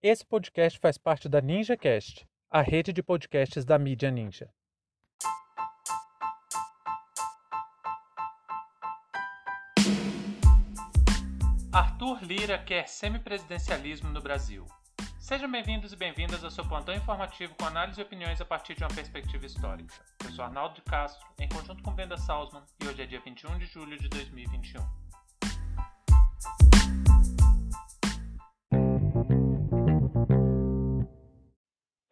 Esse podcast faz parte da NinjaCast, a rede de podcasts da mídia Ninja. Arthur Lira quer semipresidencialismo no Brasil. Sejam bem-vindos e bem-vindas ao seu plantão informativo com análise e opiniões a partir de uma perspectiva histórica. Eu sou Arnaldo de Castro, em conjunto com Brenda Salzman, e hoje é dia 21 de julho de 2021.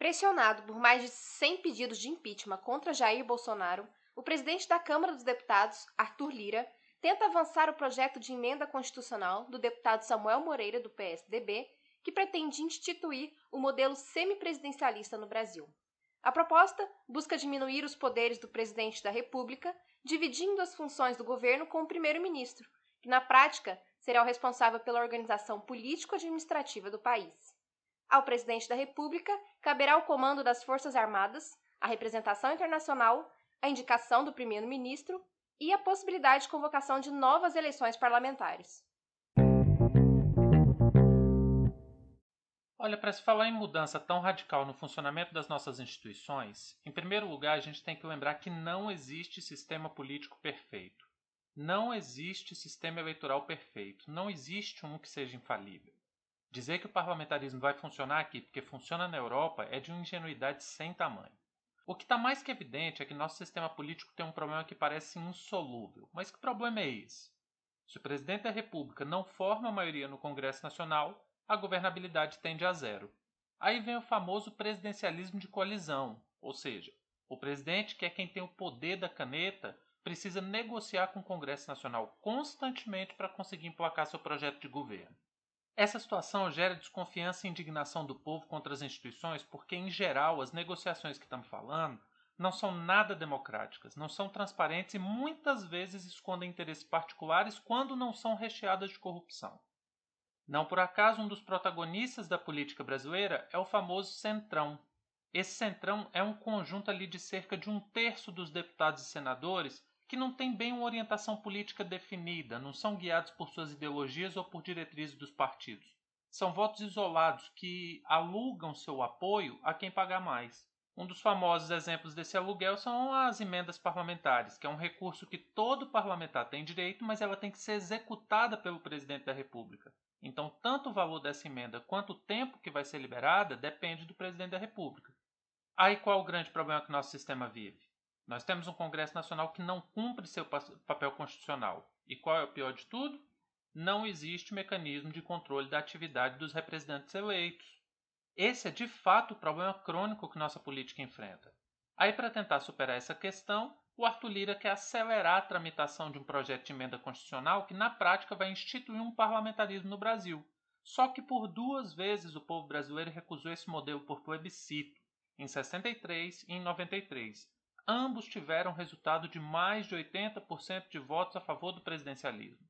Pressionado por mais de 100 pedidos de impeachment contra Jair Bolsonaro, o presidente da Câmara dos Deputados, Arthur Lira, tenta avançar o projeto de emenda constitucional do deputado Samuel Moreira, do PSDB, que pretende instituir o modelo semipresidencialista no Brasil. A proposta busca diminuir os poderes do presidente da República, dividindo as funções do governo com o primeiro-ministro, que na prática será o responsável pela organização político-administrativa do país. Ao presidente da República caberá o comando das Forças Armadas, a representação internacional, a indicação do primeiro-ministro e a possibilidade de convocação de novas eleições parlamentares. Olha, para se falar em mudança tão radical no funcionamento das nossas instituições, em primeiro lugar a gente tem que lembrar que não existe sistema político perfeito. Não existe sistema eleitoral perfeito. Não existe um que seja infalível. Dizer que o parlamentarismo vai funcionar aqui porque funciona na Europa é de uma ingenuidade sem tamanho. O que está mais que evidente é que nosso sistema político tem um problema que parece insolúvel. Mas que problema é esse? Se o presidente da República não forma a maioria no Congresso Nacional, a governabilidade tende a zero. Aí vem o famoso presidencialismo de coalizão, ou seja, o presidente, que é quem tem o poder da caneta, precisa negociar com o Congresso Nacional constantemente para conseguir emplacar seu projeto de governo. Essa situação gera desconfiança e indignação do povo contra as instituições porque, em geral, as negociações que estamos falando não são nada democráticas, não são transparentes e muitas vezes escondem interesses particulares quando não são recheadas de corrupção. Não por acaso, um dos protagonistas da política brasileira é o famoso Centrão. Esse Centrão é um conjunto ali de cerca de um terço dos deputados e senadores que não têm bem uma orientação política definida, não são guiados por suas ideologias ou por diretrizes dos partidos. São votos isolados que alugam seu apoio a quem pagar mais. Um dos famosos exemplos desse aluguel são as emendas parlamentares, que é um recurso que todo parlamentar tem direito, mas ela tem que ser executada pelo presidente da República. Então, tanto o valor dessa emenda quanto o tempo que vai ser liberada depende do presidente da República. Aí qual o grande problema que nosso sistema vive? Nós temos um Congresso Nacional que não cumpre seu papel constitucional. E qual é o pior de tudo? Não existe mecanismo de controle da atividade dos representantes eleitos. Esse é de fato o problema crônico que nossa política enfrenta. Aí, para tentar superar essa questão, o Arthur Lira quer acelerar a tramitação de um projeto de emenda constitucional que, na prática, vai instituir um parlamentarismo no Brasil. Só que por duas vezes o povo brasileiro recusou esse modelo por plebiscito, em 63 e em 93, ambos tiveram resultado de mais de 80% de votos a favor do presidencialismo.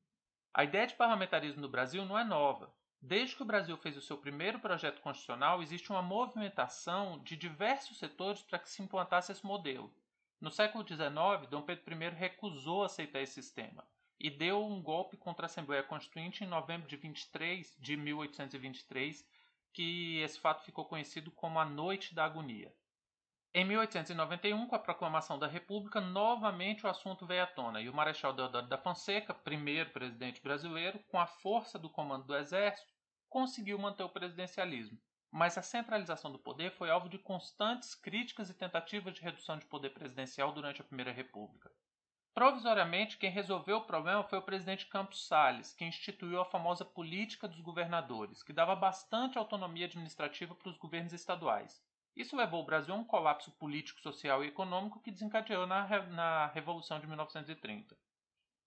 A ideia de parlamentarismo no Brasil não é nova. Desde que o Brasil fez o seu primeiro projeto constitucional, existe uma movimentação de diversos setores para que se implantasse esse modelo. No século XIX, Dom Pedro I recusou aceitar esse sistema e deu um golpe contra a Assembleia Constituinte em novembro de, 23, de 1823, que esse fato ficou conhecido como a Noite da Agonia. Em 1891, com a proclamação da República, novamente o assunto veio à tona e o Marechal Deodoro da Fonseca, primeiro presidente brasileiro, com a força do comando do Exército, conseguiu manter o presidencialismo. Mas a centralização do poder foi alvo de constantes críticas e tentativas de redução de poder presidencial durante a Primeira República. Provisoriamente, quem resolveu o problema foi o presidente Campos Salles, que instituiu a famosa política dos governadores, que dava bastante autonomia administrativa para os governos estaduais isso levou o Brasil a um colapso político, social e econômico que desencadeou na, na Revolução de 1930.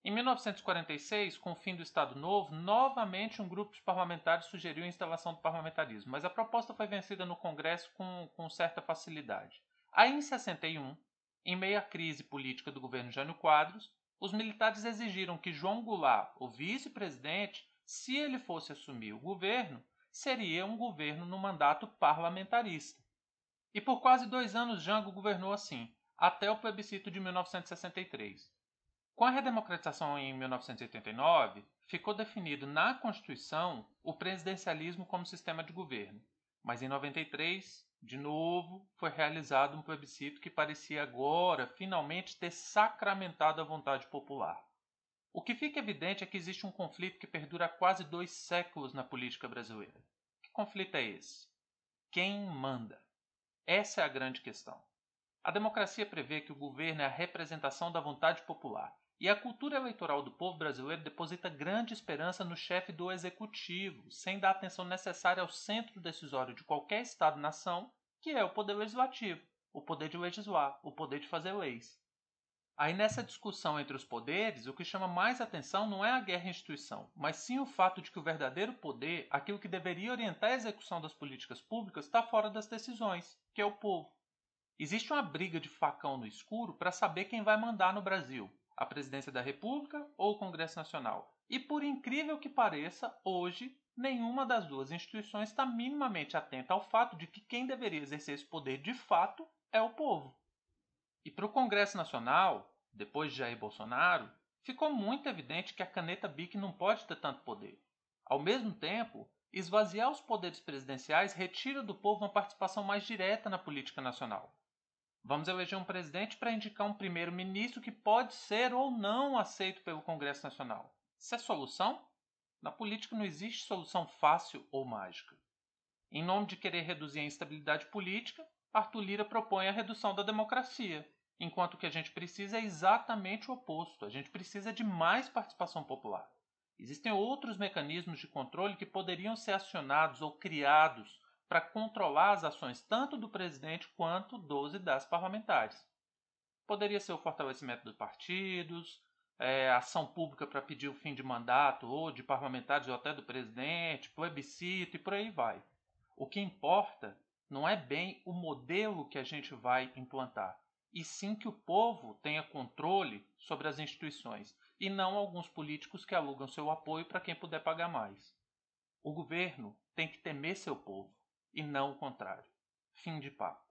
Em 1946, com o fim do Estado Novo, novamente um grupo de parlamentares sugeriu a instalação do parlamentarismo, mas a proposta foi vencida no Congresso com, com certa facilidade. Aí, em 61, em meio à crise política do governo Jânio Quadros, os militares exigiram que João Goulart, o vice-presidente, se ele fosse assumir o governo, seria um governo no mandato parlamentarista. E por quase dois anos Jango governou assim, até o plebiscito de 1963. Com a redemocratização em 1989, ficou definido na Constituição o presidencialismo como sistema de governo. Mas em 93, de novo, foi realizado um plebiscito que parecia agora finalmente ter sacramentado a vontade popular. O que fica evidente é que existe um conflito que perdura há quase dois séculos na política brasileira. Que conflito é esse? Quem manda? Essa é a grande questão. A democracia prevê que o governo é a representação da vontade popular e a cultura eleitoral do povo brasileiro deposita grande esperança no chefe do executivo, sem dar atenção necessária ao centro decisório de qualquer Estado-nação, que é o poder legislativo, o poder de legislar, o poder de fazer leis. Aí nessa discussão entre os poderes, o que chama mais atenção não é a guerra instituição, mas sim o fato de que o verdadeiro poder, aquilo que deveria orientar a execução das políticas públicas, está fora das decisões, que é o povo. Existe uma briga de facão no escuro para saber quem vai mandar no Brasil, a presidência da República ou o Congresso Nacional. E por incrível que pareça, hoje nenhuma das duas instituições está minimamente atenta ao fato de que quem deveria exercer esse poder de fato é o povo. E para o Congresso Nacional, depois de Jair Bolsonaro, ficou muito evidente que a caneta BIC não pode ter tanto poder. Ao mesmo tempo, esvaziar os poderes presidenciais retira do povo uma participação mais direta na política nacional. Vamos eleger um presidente para indicar um primeiro-ministro que pode ser ou não aceito pelo Congresso Nacional. Isso é solução? Na política não existe solução fácil ou mágica. Em nome de querer reduzir a instabilidade política, Arthur Lira propõe a redução da democracia, enquanto que a gente precisa é exatamente o oposto. A gente precisa de mais participação popular. Existem outros mecanismos de controle que poderiam ser acionados ou criados para controlar as ações tanto do presidente quanto dos e das parlamentares. Poderia ser o fortalecimento dos partidos, é, ação pública para pedir o fim de mandato ou de parlamentares ou até do presidente, plebiscito e por aí vai. O que importa não é bem o modelo que a gente vai implantar, e sim que o povo tenha controle sobre as instituições e não alguns políticos que alugam seu apoio para quem puder pagar mais. O governo tem que temer seu povo e não o contrário. Fim de papo.